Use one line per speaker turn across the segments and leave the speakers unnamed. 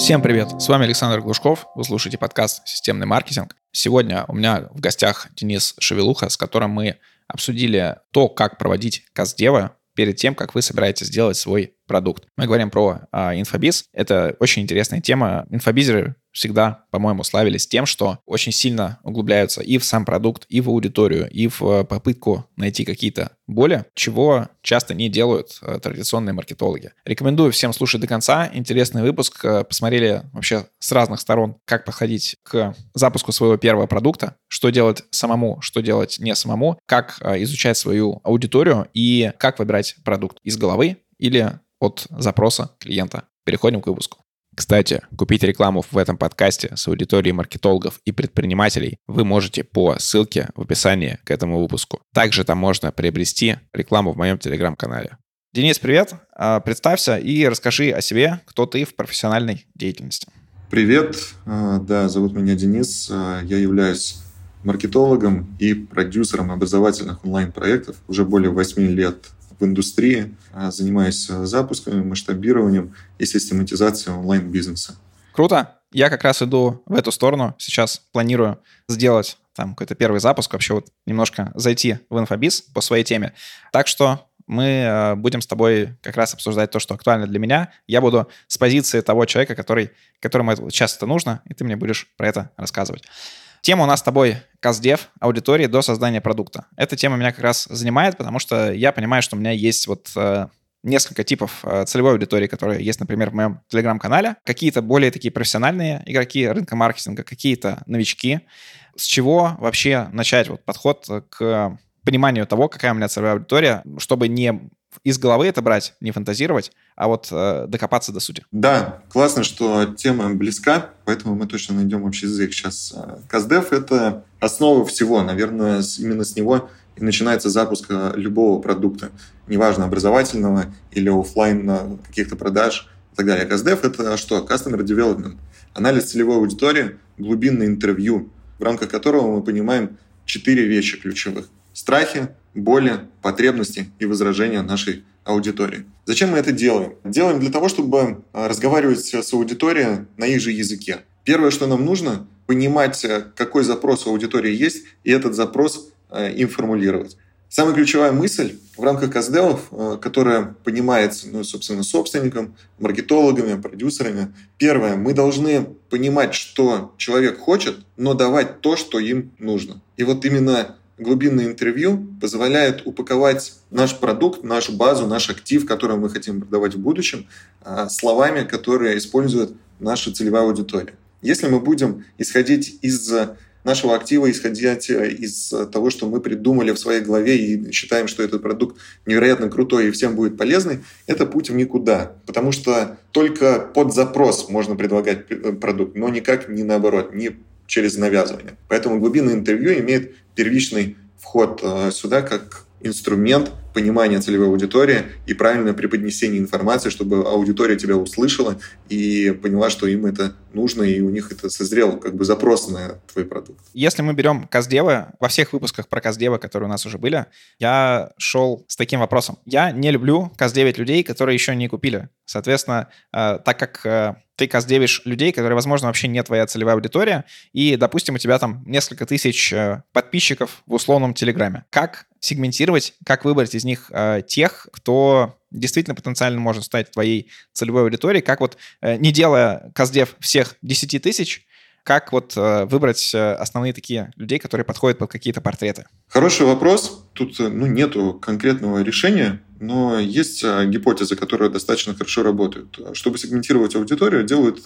Всем привет! С вами Александр Глушков. Вы слушаете подкаст «Системный маркетинг». Сегодня у меня в гостях Денис Шевелуха, с которым мы обсудили то, как проводить каздевы перед тем, как вы собираетесь сделать свой продукт. Мы говорим про а, инфобиз. Это очень интересная тема. Инфобизеры всегда, по-моему, славились тем, что очень сильно углубляются и в сам продукт, и в аудиторию, и в э, попытку найти какие-то боли, чего часто не делают э, традиционные маркетологи. Рекомендую всем слушать до конца. Интересный выпуск. Э, посмотрели вообще с разных сторон, как подходить к запуску своего первого продукта, что делать самому, что делать не самому, как изучать свою аудиторию и как выбирать продукт из головы или от запроса клиента. Переходим к выпуску. Кстати, купить рекламу в этом подкасте с аудиторией маркетологов и предпринимателей вы можете по ссылке в описании к этому выпуску. Также там можно приобрести рекламу в моем телеграм-канале. Денис, привет. А, представься и расскажи о себе, кто ты в профессиональной деятельности.
Привет. А, да, зовут меня Денис. А, я являюсь маркетологом и продюсером образовательных онлайн-проектов уже более 8 лет в индустрии, а, занимаюсь а, запусками, масштабированием и систематизацией онлайн-бизнеса.
Круто. Я как раз иду в эту сторону. Сейчас планирую сделать там какой-то первый запуск, вообще вот немножко зайти в инфобиз по своей теме. Так что мы а, будем с тобой как раз обсуждать то, что актуально для меня. Я буду с позиции того человека, который, которому это сейчас это нужно, и ты мне будешь про это рассказывать. Тема у нас с тобой каздев аудитории до создания продукта. Эта тема меня как раз занимает, потому что я понимаю, что у меня есть вот э, несколько типов э, целевой аудитории, которые есть, например, в моем телеграм-канале. Какие-то более такие профессиональные игроки рынка маркетинга, какие-то новички. С чего вообще начать вот подход к пониманию того, какая у меня целевая аудитория, чтобы не из головы это брать, не фантазировать, а вот э, докопаться до сути.
Да, классно, что тема близка, поэтому мы точно найдем общий язык сейчас. Каздев — это основа всего. Наверное, именно с него и начинается запуск э, любого продукта, неважно, образовательного или офлайн э, каких-то продаж и так далее. Каздев — это что? Customer Development. Анализ целевой аудитории, глубинное интервью, в рамках которого мы понимаем четыре вещи ключевых. Страхи, боли, потребности и возражения нашей аудитории. Зачем мы это делаем? Делаем для того, чтобы а, разговаривать с аудиторией на их же языке. Первое, что нам нужно, понимать, э, какой запрос у аудитории есть, и этот запрос э, им формулировать. Самая ключевая мысль в рамках казделов, э, которая понимается, ну, собственно, собственником, маркетологами, продюсерами. Первое, мы должны понимать, что человек хочет, но давать то, что им нужно. И вот именно глубинное интервью позволяет упаковать наш продукт, нашу базу, наш актив, который мы хотим продавать в будущем, а, словами, которые использует наша целевая аудитория. Если мы будем исходить из нашего актива, исходить из того, что мы придумали в своей голове и считаем, что этот продукт невероятно крутой и всем будет полезный, это путь в никуда. Потому что только под запрос можно предлагать продукт, но никак не наоборот, не через навязывание. Поэтому глубинное интервью имеет первичный вход э, сюда как инструмент понимания целевой аудитории и правильное преподнесение информации, чтобы аудитория тебя услышала и поняла, что им это нужно, и у них это созрел как бы запрос на твой продукт.
Если мы берем Каздевы, во всех выпусках про Каздевы, которые у нас уже были, я шел с таким вопросом. Я не люблю Каздевить людей, которые еще не купили. Соответственно, э, так как э, ты каздевишь людей, которые, возможно, вообще не твоя целевая аудитория, и, допустим, у тебя там несколько тысяч э, подписчиков в условном Телеграме. Как сегментировать, как выбрать из них э, тех, кто действительно потенциально может стать твоей целевой аудиторией, как вот, э, не делая каздев всех 10 тысяч, как вот э, выбрать э, основные такие людей, которые подходят под какие-то портреты?
Хороший вопрос. Тут э, ну, нету конкретного решения, но есть гипотезы, которые достаточно хорошо работают. Чтобы сегментировать аудиторию, делают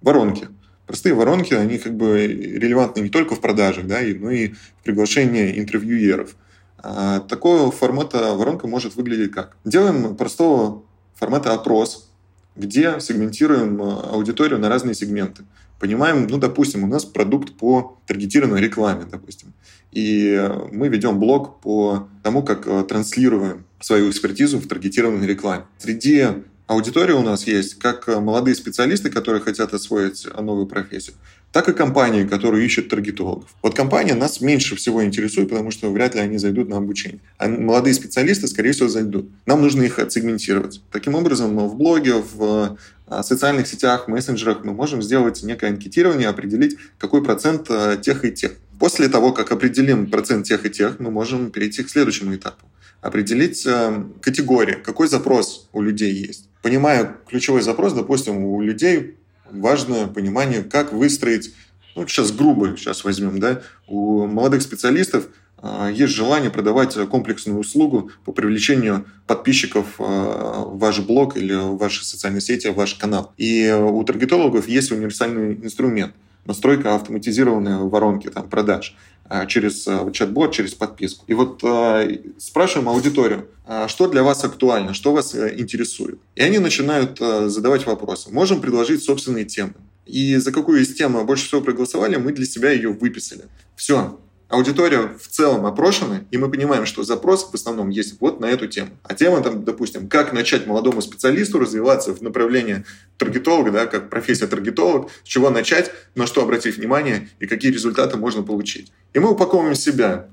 воронки. Простые воронки, они как бы релевантны не только в продажах, да, но и в приглашении интервьюеров. А такого формата воронка может выглядеть как? Делаем простого формата опрос, где сегментируем аудиторию на разные сегменты понимаем, ну, допустим, у нас продукт по таргетированной рекламе, допустим, и мы ведем блог по тому, как э, транслируем свою экспертизу в таргетированной рекламе. Среди Аудитория у нас есть как молодые специалисты, которые хотят освоить новую профессию, так и компании, которые ищут таргетологов. Вот компания нас меньше всего интересует, потому что вряд ли они зайдут на обучение. А молодые специалисты, скорее всего, зайдут. Нам нужно их отсегментировать. Таким образом, в блоге, в а, социальных сетях, мессенджерах мы можем сделать некое анкетирование, определить, какой процент тех и тех. После того, как определим процент тех и тех, мы можем перейти к следующему этапу. Определить э, категории, какой запрос у людей есть. Понимая ключевой запрос, допустим, у людей важное понимание, как выстроить, ну, сейчас грубо сейчас возьмем, да, у молодых специалистов э, есть желание продавать комплексную услугу по привлечению подписчиков э, в ваш блог или в ваши социальные сети, в ваш канал. И у таргетологов есть универсальный инструмент – настройка автоматизированной воронки там, продаж а, через а, чат-бот, через подписку. И вот э, спрашиваем аудиторию, что для вас актуально, что вас э, интересует. И они начинают э, задавать вопросы. Можем предложить собственные темы. И за какую из тем больше всего проголосовали, мы для себя ее выписали. Все, аудитория в целом опрошена, и мы понимаем, что запрос в основном есть вот на эту тему. А тема там, допустим, как начать молодому специалисту развиваться в направлении таргетолога, да, как профессия таргетолог, с чего начать, на что обратить внимание и какие результаты можно получить. И мы упаковываем себя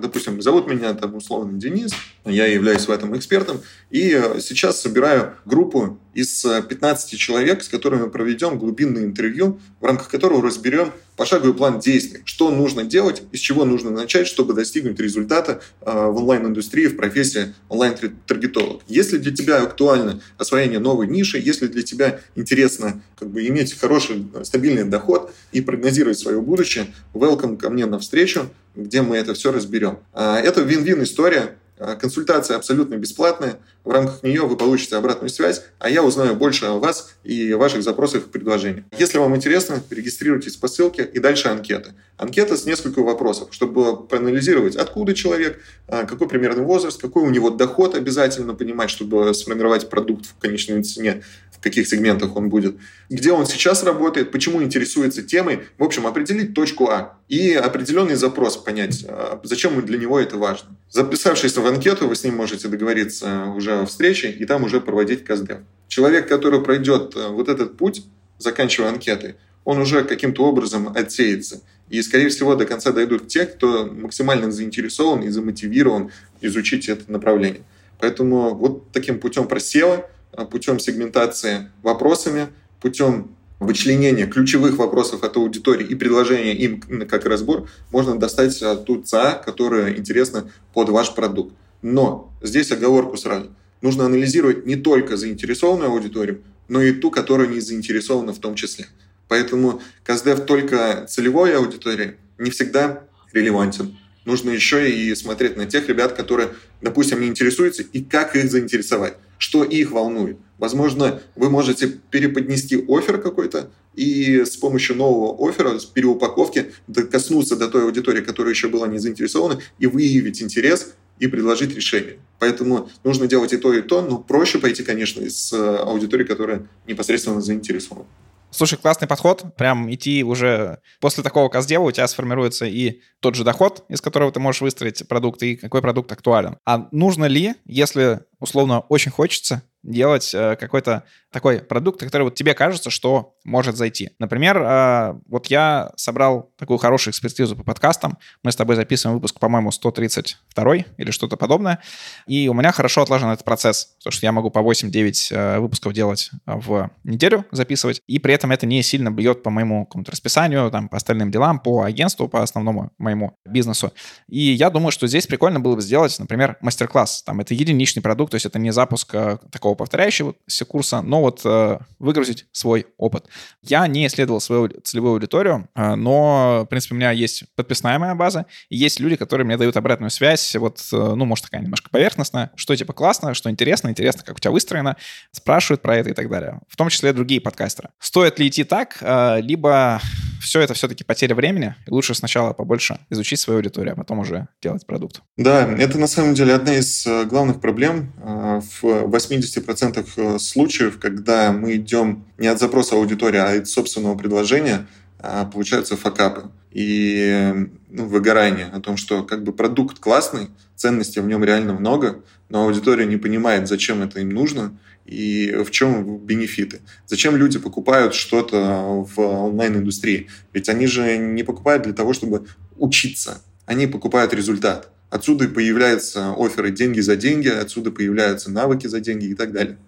допустим, зовут меня там условно Денис, я являюсь в этом экспертом, и сейчас собираю группу из 15 человек, с которыми проведем глубинное интервью, в рамках которого разберем пошаговый план действий, что нужно делать, из чего нужно начать, чтобы достигнуть результата а, в онлайн-индустрии, в профессии онлайн-таргетолог. Если для тебя актуально освоение новой ниши, если для тебя интересно как бы, иметь хороший стабильный доход и прогнозировать свое будущее, welcome ко мне на встречу где мы это все разберем. А, это вин-вин история. А, консультация абсолютно бесплатная. В рамках нее вы получите обратную связь, а я узнаю больше о вас и ваших запросах и предложениях. Если вам интересно, регистрируйтесь по ссылке и дальше анкета. Анкета с несколькими вопросов, чтобы проанализировать, откуда человек, а, какой примерный возраст, какой у него доход обязательно понимать, чтобы сформировать продукт в конечной цене, в каких сегментах он будет, где он сейчас работает, почему интересуется темой. В общем, определить точку А и определенный запрос понять, а, зачем для него это важно. Записавшись в анкету, вы с ним можете договориться уже о встрече и там уже проводить КСД. Человек, который пройдет э, вот этот путь, заканчивая анкеты, он уже каким-то образом отсеется. И, скорее всего, до конца дойдут те, кто максимально заинтересован и замотивирован изучить это направление. Поэтому вот таким путем просева, э, путем сегментации вопросами, путем вычленения ключевых вопросов от аудитории и предложения им как разбор, можно достать ту ЦА, которая интересна под ваш продукт. Но здесь оговорку сразу. Нужно анализировать не только заинтересованную аудиторию, но и ту, которая не заинтересована в том числе. Поэтому КСДФ только целевой аудитории не всегда релевантен. Нужно еще и смотреть на тех ребят, которые, допустим, не интересуются, и как их заинтересовать, что их волнует. Возможно, вы можете переподнести офер какой-то, и с помощью нового оффера, с переупаковки, коснуться до той аудитории, которая еще была не заинтересована, и выявить интерес и предложить решение. Поэтому нужно делать и то, и то, но проще пойти, конечно, с аудиторией, которая непосредственно заинтересована.
Слушай, классный подход. Прям идти уже после такого каздева у тебя сформируется и тот же доход, из которого ты можешь выстроить продукт, и какой продукт актуален. А нужно ли, если условно очень хочется, делать э, какой-то такой продукт, который вот тебе кажется, что может зайти. Например, э, вот я собрал такую хорошую экспертизу по подкастам. Мы с тобой записываем выпуск, по-моему, 132 или что-то подобное. И у меня хорошо отлажен этот процесс, потому что я могу по 8-9 э, выпусков делать в неделю, записывать, и при этом это не сильно бьет по моему какому-то расписанию, там, по остальным делам, по агентству, по основному моему бизнесу. И я думаю, что здесь прикольно было бы сделать, например, мастер-класс. Там это единичный продукт, то есть это не запуск такого такого повторяющегося курса, но вот э, выгрузить свой опыт. Я не исследовал свою целевую аудиторию, э, но, в принципе, у меня есть подписная моя база, и есть люди, которые мне дают обратную связь, вот, э, ну, может, такая немножко поверхностная, что типа классно, что интересно, интересно, как у тебя выстроено, спрашивают про это и так далее. В том числе другие подкастеры. Стоит ли идти так, э, либо все это все-таки потеря времени, и лучше сначала побольше изучить свою аудиторию, а потом уже делать продукт.
Да, это на самом деле одна из э, главных проблем э, в 80% э, случаев, когда мы идем не от запроса аудитории, а от собственного предложения, а, получаются факапы и ну, выгорание о том, что как бы продукт классный, ценностей в нем реально много, но аудитория не понимает, зачем это им нужно и в чем бенефиты. Зачем люди покупают что-то в онлайн-индустрии? Ведь они же не покупают для того, чтобы учиться, они покупают результат. Отсюда появляются оферы деньги за деньги, отсюда появляются навыки за деньги и так далее.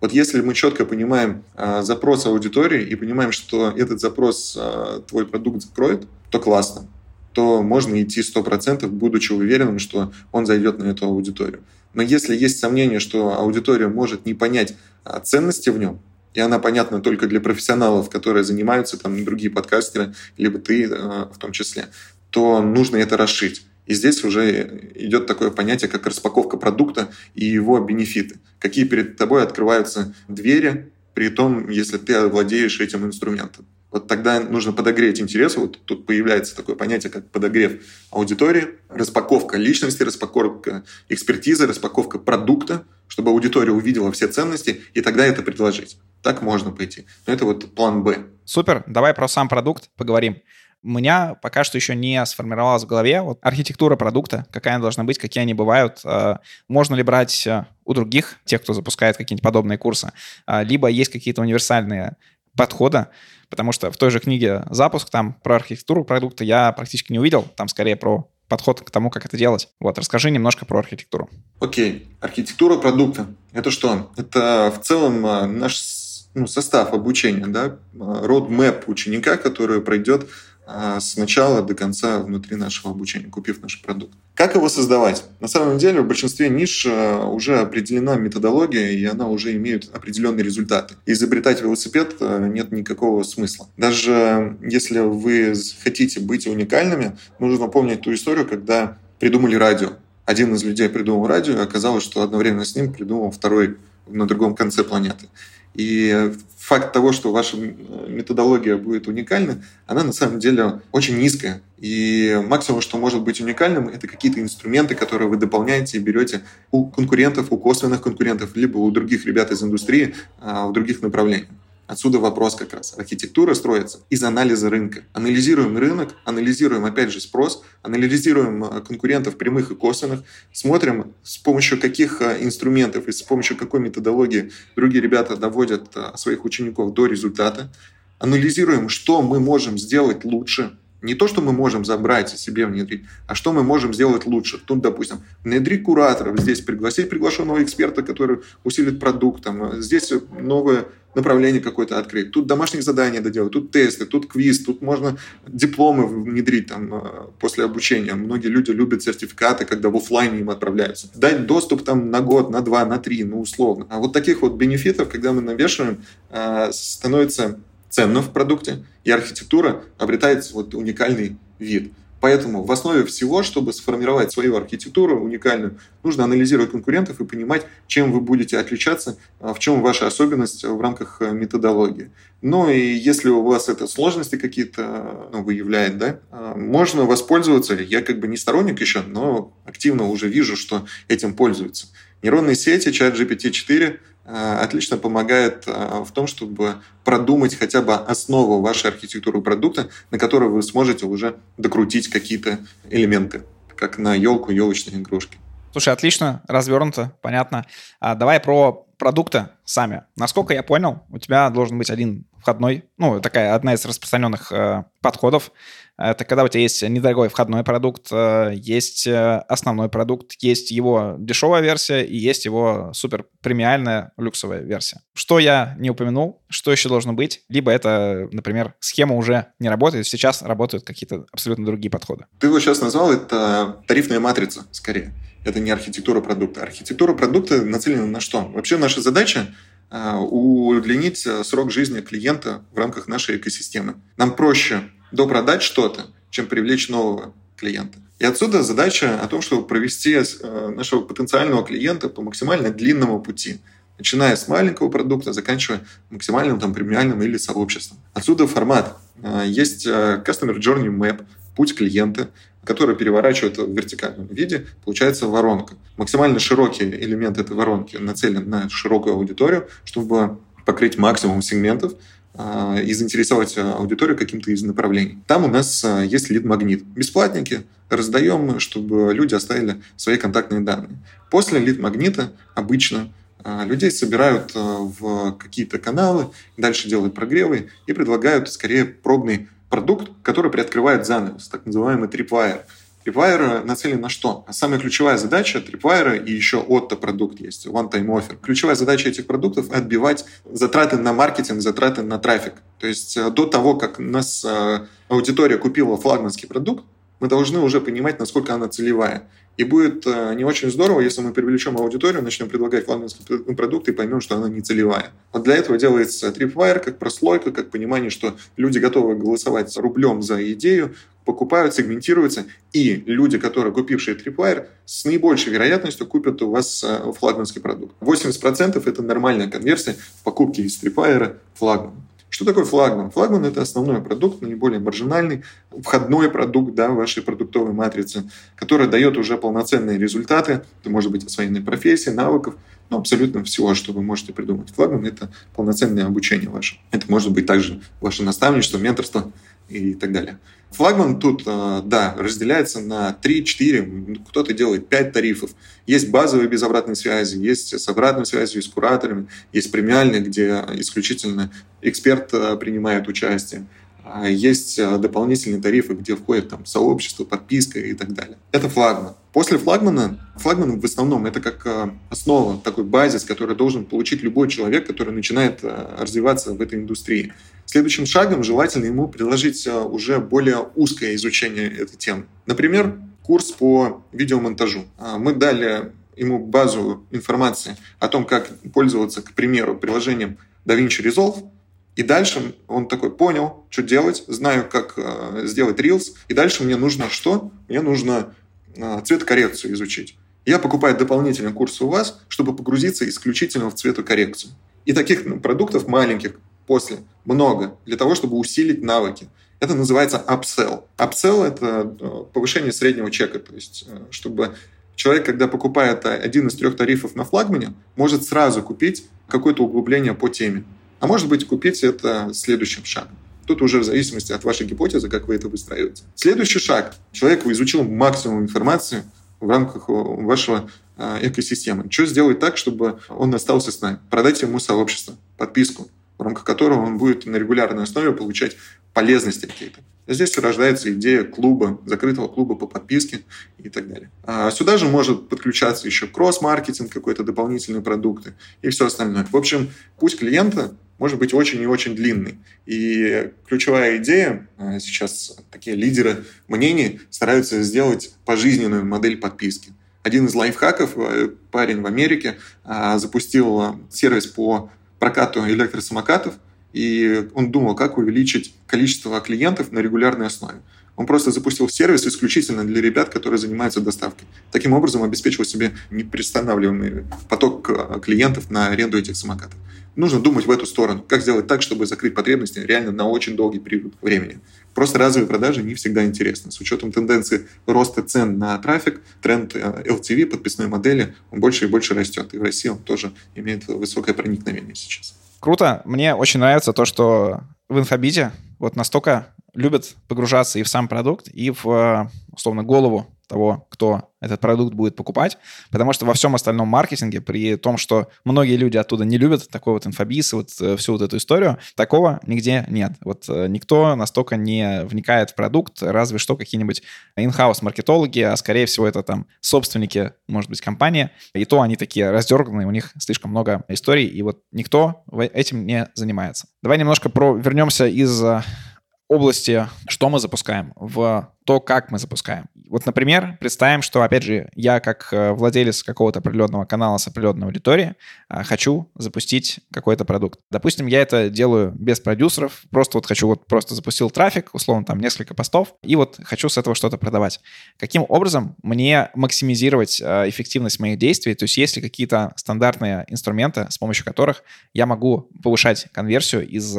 Вот если мы четко понимаем э, запрос аудитории и понимаем, что этот запрос э, твой продукт закроет, то классно. То можно идти 100%, будучи уверенным, что он зайдет на эту аудиторию. Но если есть сомнение, что аудитория может не понять э, ценности в нем, и она понятна только для профессионалов, которые занимаются, там, другие подкастеры, либо ты э, в том числе, то нужно это расшить. И здесь уже идет такое понятие, как распаковка продукта и его бенефиты. Какие перед тобой открываются двери, при том, если ты владеешь этим инструментом. Вот тогда нужно подогреть интерес. Вот тут появляется такое понятие, как подогрев аудитории, распаковка личности, распаковка экспертизы, распаковка продукта, чтобы аудитория увидела все ценности, и тогда это предложить. Так можно пойти. Но это вот план «Б».
Супер. Давай про сам продукт поговорим у меня пока что еще не сформировалась в голове вот архитектура продукта, какая она должна быть, какие они бывают, э, можно ли брать э, у других, тех, кто запускает какие-нибудь подобные курсы, э, либо есть какие-то универсальные подходы, потому что в той же книге «Запуск» там про архитектуру продукта я практически не увидел, там скорее про подход к тому, как это делать. Вот, расскажи немножко про архитектуру.
Окей, okay. архитектура продукта. Это что? Это в целом наш ну, состав обучения, да, roadmap ученика, который пройдет а, с начала до конца внутри нашего обучения, купив наш продукт. Как его создавать? На самом деле в большинстве ниш а, уже определена методология, и она уже имеет определенные результаты. Изобретать велосипед а, нет никакого смысла. Даже если вы хотите быть уникальными, нужно помнить ту историю, когда придумали радио. Один из людей придумал радио, и оказалось, что одновременно с ним придумал второй на другом конце планеты. И факт того, что ваша методология будет уникальна, она на самом деле очень низкая. И максимум, что может быть уникальным, это какие-то инструменты, которые вы дополняете и берете у конкурентов, у косвенных конкурентов, либо у других ребят из индустрии а, в других направлениях. Отсюда вопрос как раз. Архитектура строится из анализа рынка. Анализируем рынок, анализируем, опять же, спрос, анализируем э, конкурентов прямых и косвенных, смотрим, с помощью каких э, инструментов и с помощью какой методологии другие ребята доводят э, своих учеников до результата, анализируем, что мы можем сделать лучше, не то, что мы можем забрать и себе внедрить, а что мы можем сделать лучше. Тут, допустим, внедрить кураторов, здесь пригласить приглашенного эксперта, который усилит продукт, там, здесь новое направление какое-то открыть, тут домашние задания доделать, тут тесты, тут квиз, тут можно дипломы внедрить там, э, после обучения. Многие люди любят сертификаты, когда в офлайне им отправляются. Дать доступ там на год, на два, на три, ну условно. А вот таких вот бенефитов, когда мы навешиваем, э, становится ценно в продукте, и архитектура обретает вот уникальный вид. Поэтому в основе всего, чтобы сформировать свою архитектуру уникальную, нужно анализировать конкурентов и понимать, чем вы будете отличаться, а, в чем ваша особенность в рамках э, методологии. Ну и если у вас это сложности какие-то ну, выявляет, да, а, можно воспользоваться, я как бы не сторонник еще, но активно уже вижу, что этим пользуются. Нейронные сети, чат GPT-4 Э, отлично помогает э, в том, чтобы продумать хотя бы основу вашей архитектуры продукта, на которой вы сможете уже докрутить какие-то элементы, как на елку елочные игрушки.
Слушай, отлично, развернуто, понятно. А, давай про продукты сами. Насколько я понял, у тебя должен быть один входной, ну, такая одна из распространенных э, подходов. Это когда у тебя есть недорогой входной продукт, э, есть э, основной продукт, есть его дешевая версия и есть его супер премиальная люксовая версия. Что я не упомянул, что еще должно быть? Либо это, например, схема уже не работает, сейчас работают какие-то абсолютно другие подходы.
Ты его сейчас назвал, это тарифная матрица, скорее. Это не архитектура продукта. Архитектура продукта нацелена на что? Вообще наша задача удлинить срок жизни клиента в рамках нашей экосистемы. Нам проще допродать что-то, чем привлечь нового клиента. И отсюда задача о том, чтобы провести э, нашего потенциального клиента по максимально длинному пути, начиная с маленького продукта, заканчивая максимальным там, премиальным или сообществом. Отсюда формат. Э, есть э, Customer Journey Map, путь клиента, который переворачивает в вертикальном виде, получается воронка. Максимально широкий элемент этой воронки нацелен на широкую аудиторию, чтобы покрыть максимум сегментов, а, и заинтересовать аудиторию каким-то из направлений. Там у нас а, есть лид-магнит. Бесплатники раздаем, чтобы люди оставили свои контактные данные. После лид-магнита обычно а, людей собирают в какие-то каналы, дальше делают прогревы и предлагают скорее пробный продукт, который приоткрывает занавес, так называемый tripwire. Tripwire нацелен на что? Самая ключевая задача Tripwire и еще Otto продукт есть, One Time Offer. Ключевая задача этих продуктов – отбивать затраты на маркетинг, затраты на трафик. То есть э, до того, как у нас э, аудитория купила флагманский продукт, мы должны уже понимать, насколько она целевая. И будет э, не очень здорово, если мы привлечем аудиторию, начнем предлагать флагманские продукты и поймем, что она не целевая. Вот для этого делается Tripwire как прослойка, как понимание, что люди готовы голосовать рублем за идею, покупают, сегментируются, и люди, которые купившие Tripwire, с наибольшей вероятностью купят у вас э, флагманский продукт. 80% это нормальная конверсия в покупке из Tripwire флагман. Что такое флагман? Флагман – это основной продукт, наиболее маржинальный, входной продукт да, вашей продуктовой матрицы, который дает уже полноценные результаты. Это может быть освоение профессии, навыков, ну, абсолютно всего, что вы можете придумать. Флагман – это полноценное обучение ваше. Это может быть также ваше наставничество, менторство и так далее. Флагман тут, э, да, разделяется на 3-4, кто-то делает 5 тарифов. Есть базовые без обратной связи, есть с обратной связью, с кураторами, есть премиальные, где исключительно эксперт э, принимает участие. А есть дополнительные тарифы, где входит там сообщество, подписка и так далее. Это флагман. После флагмана, флагман в основном это как основа, такой базис, который должен получить любой человек, который начинает развиваться в этой индустрии. Следующим шагом желательно ему предложить уже более узкое изучение этой темы. Например, курс по видеомонтажу. А, мы дали ему базу информации о том, как пользоваться, к примеру, приложением DaVinci Resolve, и дальше он такой понял, что делать, знаю, как э, сделать Reels. И дальше мне нужно что? Мне нужно э, цветокоррекцию изучить. Я покупаю дополнительный курс у вас, чтобы погрузиться исключительно в цветокоррекцию. И таких ну, продуктов маленьких после много, для того, чтобы усилить навыки. Это называется upsell. Upsell – это э, повышение среднего чека, то есть э, чтобы человек, когда покупает один из трех тарифов на флагмане, может сразу купить какое-то углубление по теме. А может быть, купить это следующим шагом. Тут уже в зависимости от вашей гипотезы, как вы это выстраиваете. Следующий шаг. Человек изучил максимум информации в рамках вашего экосистемы. Что сделать так, чтобы он остался с нами? Продать ему сообщество, подписку, в рамках которого он будет на регулярной основе получать полезности какие-то. Здесь рождается идея клуба, закрытого клуба по подписке и так далее. А сюда же может подключаться еще кросс-маркетинг, какой-то дополнительные продукты и все остальное. В общем, путь клиента может быть очень и очень длинный. И ключевая идея, а, сейчас такие лидеры мнений стараются сделать пожизненную модель подписки. Один из лайфхаков, э, парень в Америке, а, запустил сервис по прокату электросамокатов, и он думал, как увеличить количество клиентов на регулярной основе. Он просто запустил сервис исключительно для ребят, которые занимаются доставкой. Таким образом обеспечил себе неприостанавливаемый поток э, клиентов на аренду этих самокатов. Нужно думать в эту сторону. Как сделать так, чтобы закрыть потребности реально на очень долгий период времени. Просто разовые продажи не всегда интересны. С учетом тенденции роста цен на трафик, тренд LTV, э, подписной модели, он больше и больше растет. И в России он тоже имеет высокое проникновение сейчас.
Круто. Мне очень нравится то, что в инфобите вот настолько любят погружаться и в сам продукт, и в, э, условно, голову того, кто этот продукт будет покупать, потому что во всем остальном маркетинге, при том, что многие люди оттуда не любят такой вот инфобиз, вот э, всю вот эту историю, такого нигде нет. Вот э, никто настолько не вникает в продукт, разве что какие-нибудь in-house маркетологи, а скорее всего это там собственники, может быть, компании, и то они такие раздерганные, у них слишком много историй, и вот никто этим не занимается. Давай немножко про вернемся из области, что мы запускаем, в то, как мы запускаем. Вот, например, представим, что, опять же, я как э, владелец какого-то определенного канала с определенной аудиторией э, хочу запустить какой-то продукт. Допустим, я это делаю без продюсеров, просто вот хочу, вот просто запустил трафик, условно, там несколько постов, и вот хочу с этого что-то продавать. Каким образом мне максимизировать э, эффективность моих действий? То есть есть ли какие-то стандартные инструменты, с помощью которых я могу повышать конверсию из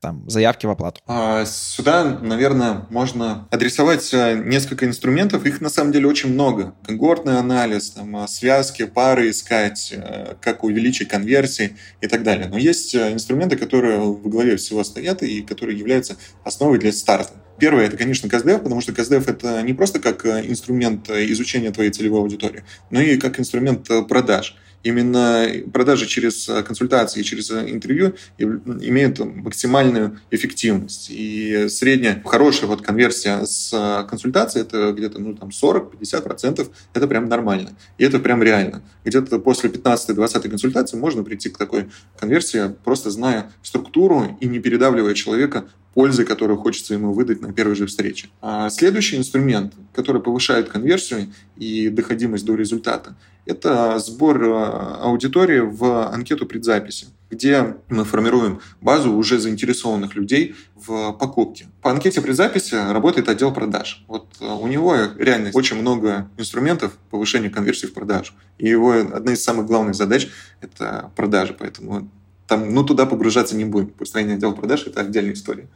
там, заявки в оплату?
А, сюда, наверное, можно адресовать э, несколько инструментов. Их на самом деле очень много. Когортный анализ, там, а, связки, пары искать, э, как увеличить конверсии и так далее. Но есть э, инструменты, которые в главе всего стоят и которые являются основой для старта. Первое, это, конечно, КСДФ, потому что КСДФ это не просто как инструмент изучения твоей целевой аудитории, но и как инструмент продаж именно продажи через э, консультации, через э, интервью имеют максимальную эффективность. И средняя хорошая вот конверсия с э, консультацией это где-то ну, там 40-50%. Это прям нормально. И это прям реально. Где-то после 15-20 консультации можно прийти к такой конверсии, просто зная структуру и не передавливая человека пользы, которую хочется ему выдать на первой же встрече. А следующий инструмент, который повышает конверсию и доходимость до результата, это сбор э, аудитории в анкету предзаписи, где мы формируем базу уже заинтересованных людей в покупке. По анкете предзаписи работает отдел продаж. Вот э, у него реально очень много инструментов повышения конверсии в продажу. И его одна из самых главных задач – это продажи. Поэтому там, ну, туда погружаться не будем. Построение отдела продаж – это отдельная история.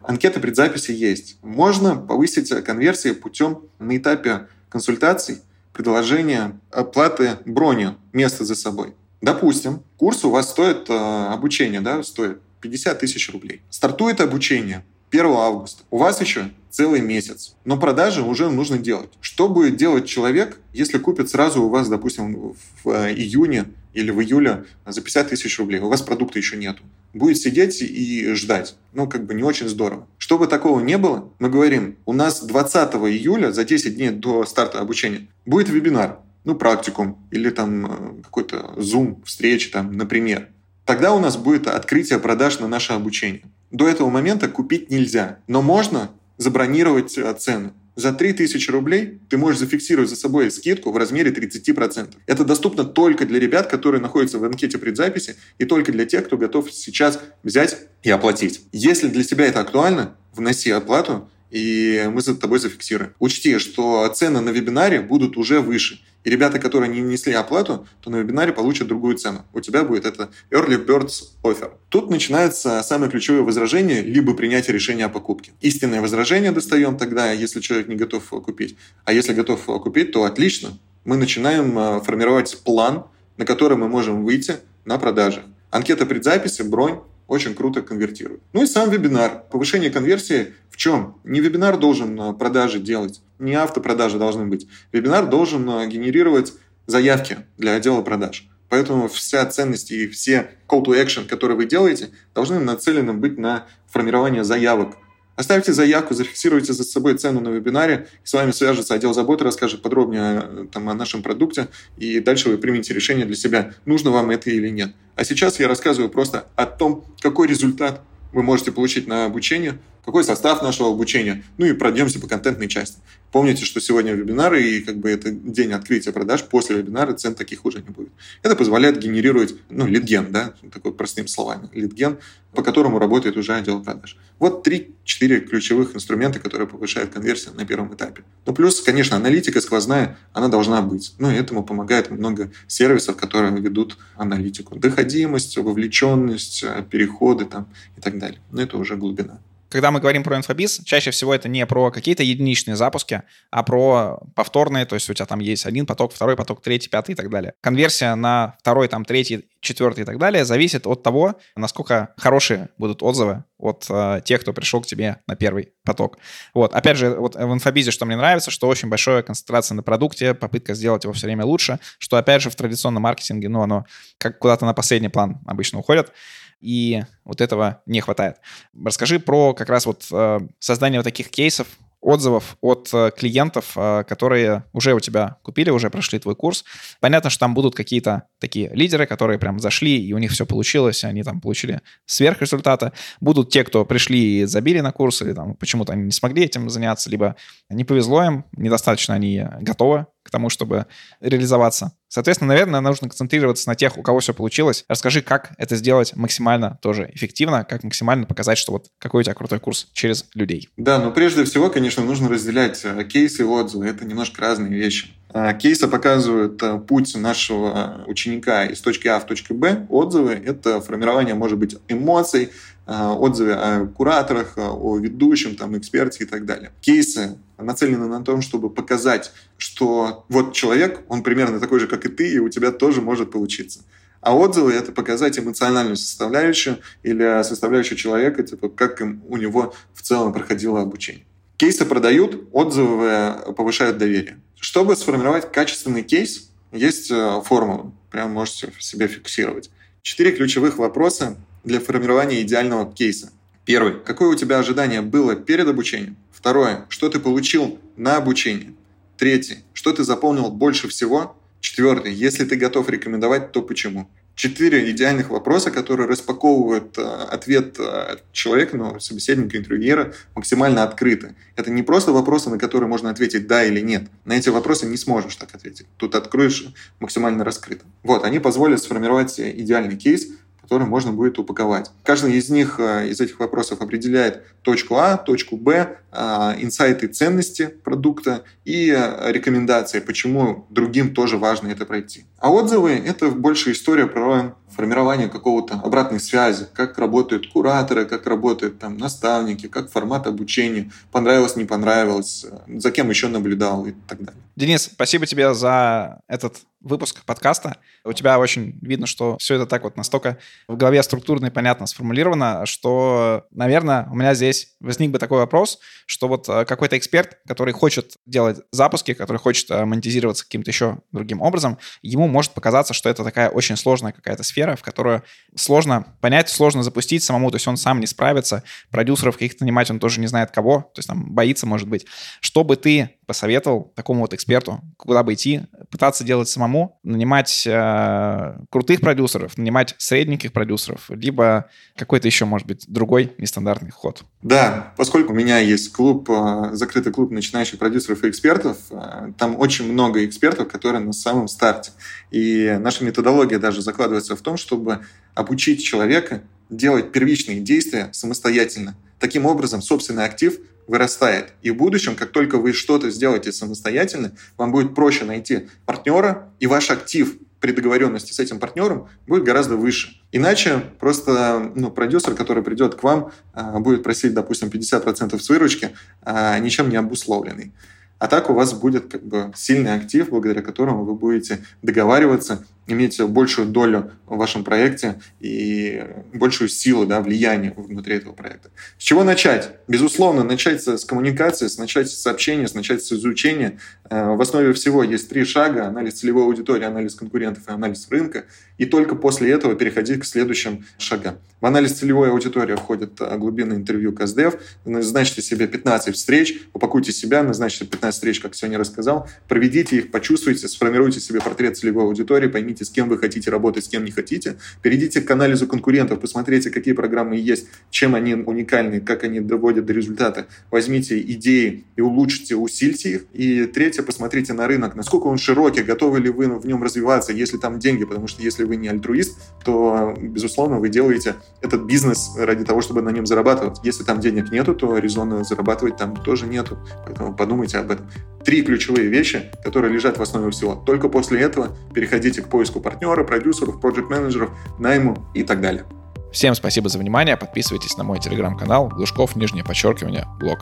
Анкета предзаписи есть. Можно повысить конверсии путем на этапе консультаций предложение оплаты брони места за собой. Допустим, курс у вас стоит э, обучение, да, стоит 50 тысяч рублей. Стартует обучение 1 августа. У вас еще целый месяц. Но продажи уже нужно делать. Что будет делать человек, если купит сразу у вас, допустим, в э, июне или в июле за 50 тысяч рублей? У вас продукта еще нету будет сидеть и ждать. Ну, как бы не очень здорово. Чтобы такого не было, мы говорим, у нас 20 июля, за 10 дней до старта обучения, будет вебинар, ну, практикум или там э, какой-то Zoom, встреча там, например. Тогда у нас будет открытие продаж на наше обучение. До этого момента купить нельзя, но можно забронировать э, цены за 3000 рублей ты можешь зафиксировать за собой скидку в размере 30%. Это доступно только для ребят, которые находятся в анкете предзаписи, и только для тех, кто готов сейчас взять и оплатить. Если для тебя это актуально, вноси оплату, и мы за тобой зафиксируем. Учти, что цены на вебинаре будут уже выше. И ребята, которые не несли оплату, то на вебинаре получат другую цену. У тебя будет это Early Birds Offer. Тут начинается самое ключевое возражение, либо принятие решения о покупке. Истинное возражение достаем тогда, если человек не готов купить. А если готов купить, то отлично. Мы начинаем э, формировать план, на который мы можем выйти на продажи. Анкета предзаписи, бронь, очень круто конвертирует. Ну и сам вебинар. Повышение конверсии в чем? Не вебинар должен э, продажи делать, не автопродажи должны быть. Вебинар должен э, генерировать заявки для отдела продаж. Поэтому вся ценность и все call to action, которые вы делаете, должны нацелены быть на формирование заявок Оставьте заявку, зафиксируйте за собой цену на вебинаре, и с вами свяжется отдел заботы, расскажет подробнее э, там, о нашем продукте, и дальше вы примете решение для себя, нужно вам это или нет. А сейчас я рассказываю просто о том, какой результат вы можете получить на обучение, какой состав нашего обучения, ну и пройдемся по контентной части. Помните, что сегодня вебинары, и как бы это день открытия продаж, после вебинара цен таких уже не будет. Это позволяет генерировать, ну, лидген, да, такой простыми словами, лидген, по которому работает уже отдел продаж. Вот 3-4 ключевых инструмента, которые повышают конверсию на первом этапе. Ну, плюс, конечно, аналитика сквозная, она должна быть. Ну, и этому помогает много сервисов, которые ведут аналитику. Доходимость, вовлеченность, переходы там и так далее. Но это уже глубина
когда мы говорим про инфобиз, чаще всего это не про какие-то единичные запуски, а про повторные, то есть у тебя там есть один поток, второй поток, третий, пятый и так далее. Конверсия на второй, там, третий, четвертый и так далее зависит от того, насколько хорошие будут отзывы от э, тех, кто пришел к тебе на первый поток. Вот, опять же, вот в инфобизе, что мне нравится, что очень большая концентрация на продукте, попытка сделать его все время лучше, что, опять же, в традиционном маркетинге, ну, оно как куда-то на последний план обычно уходит и вот этого не хватает. Расскажи про как раз вот э, создание вот таких кейсов, отзывов от э, клиентов, э, которые уже у тебя купили, уже прошли твой курс. Понятно, что там будут какие-то такие лидеры, которые прям зашли, и у них все получилось, они там получили сверхрезультата. Будут те, кто пришли и забили на курс, или там почему-то они не смогли этим заняться, либо не повезло им, недостаточно они готовы к тому, чтобы реализоваться. Соответственно, наверное, нужно концентрироваться на тех, у кого все получилось. Расскажи, как это сделать максимально тоже эффективно, как максимально показать, что вот какой у тебя крутой курс через людей.
Да, но прежде всего, конечно, нужно разделять э, кейсы и отзывы. Это немножко разные вещи. Э, кейсы показывают э, путь нашего ученика из точки А в точку Б. Отзывы — это формирование, может быть, эмоций, отзывы о кураторах, о ведущем, там, эксперте и так далее. Кейсы нацелены на том, чтобы показать, что вот человек, он примерно такой же, как и ты, и у тебя тоже может получиться. А отзывы — это показать эмоциональную составляющую или составляющую человека, типа, как им, у него в целом проходило обучение. Кейсы продают, отзывы повышают доверие. Чтобы сформировать качественный кейс, есть э, формула, прям можете себе фиксировать. Четыре ключевых вопроса для формирования идеального кейса. Первый. Какое у тебя ожидание было перед обучением? Второе. Что ты получил на обучении? Третий. Что ты запомнил больше всего? Четвертый. Если ты готов рекомендовать, то почему? Четыре идеальных вопроса, которые распаковывают э, ответ э, человека, ну, собеседника, интервьюера максимально открыто. Это не просто вопросы, на которые можно ответить «да» или «нет». На эти вопросы не сможешь так ответить. Тут откроешь максимально раскрыто. Вот, они позволят сформировать идеальный кейс, который можно будет упаковать. Каждый из них, э, из этих вопросов определяет точку А, точку Б, инсайты ценности продукта и э, рекомендации, почему другим тоже важно это пройти. А отзывы — это больше история про формирование какого-то обратной связи, как работают кураторы, как работают там наставники, как формат обучения, понравилось, не понравилось, за кем еще наблюдал и так далее.
Денис, спасибо тебе за этот выпуск подкаста. У тебя очень видно, что все это так вот настолько в голове структурно и понятно сформулировано, что, наверное, у меня здесь возник бы такой вопрос, что вот э, какой-то эксперт, который хочет делать запуски, который хочет э, монетизироваться каким-то еще другим образом, ему может показаться, что это такая очень сложная какая-то сфера, в которую сложно понять, сложно запустить самому, то есть он сам не справится, продюсеров каких-то нанимать он тоже не знает кого, то есть там боится, может быть. Что бы ты посоветовал такому вот эксперту, куда бы идти, пытаться делать самому, нанимать э, крутых продюсеров, нанимать средненьких продюсеров, либо какой-то еще, может быть, другой нестандартный ход.
Да, поскольку у меня есть клуб, э, закрытый клуб начинающих продюсеров и экспертов, э, там очень много экспертов, которые на самом старте. И наша методология даже закладывается в том, чтобы обучить человека делать первичные действия самостоятельно. Таким образом, собственный актив вырастает. И в будущем, как только вы что-то сделаете самостоятельно, вам будет проще найти партнера, и ваш актив при договоренности с этим партнером будет гораздо выше. Иначе просто ну, продюсер, который придет к вам, а, будет просить, допустим, 50% с выручки, а, ничем не обусловленный. А так у вас будет как бы сильный актив, благодаря которому вы будете договариваться иметь большую долю в вашем проекте и большую силу, да, влияние внутри этого проекта. С чего начать? Безусловно, начать с коммуникации, начать с сообщения, начать с изучения. Э, в основе всего есть три шага. Анализ целевой аудитории, анализ конкурентов и анализ рынка. И только после этого переходить к следующим шагам. В анализ целевой аудитории входит э, глубинное интервью КСДФ. Назначьте себе 15 встреч, упакуйте себя, назначьте 15 встреч, как сегодня рассказал. Проведите их, почувствуйте, сформируйте себе портрет целевой аудитории, поймите, поймите, с кем вы хотите работать, с кем не хотите. Перейдите к анализу конкурентов, посмотрите, какие программы есть, чем они уникальны, как они доводят до результата. Возьмите идеи и улучшите, усильте их. И третье, посмотрите на рынок, насколько он широкий, готовы ли вы в нем развиваться, если там деньги, потому что если вы не альтруист, то, безусловно, вы делаете этот бизнес ради того, чтобы на нем зарабатывать. Если там денег нету, то резонно зарабатывать там тоже нету. Поэтому подумайте об этом. Три ключевые вещи, которые лежат в основе всего. Только после этого переходите к поиску поиску партнера, продюсеров, проект-менеджеров, найму и так далее.
Всем спасибо за внимание. Подписывайтесь на мой телеграм-канал Глушков, нижнее подчеркивание, блог.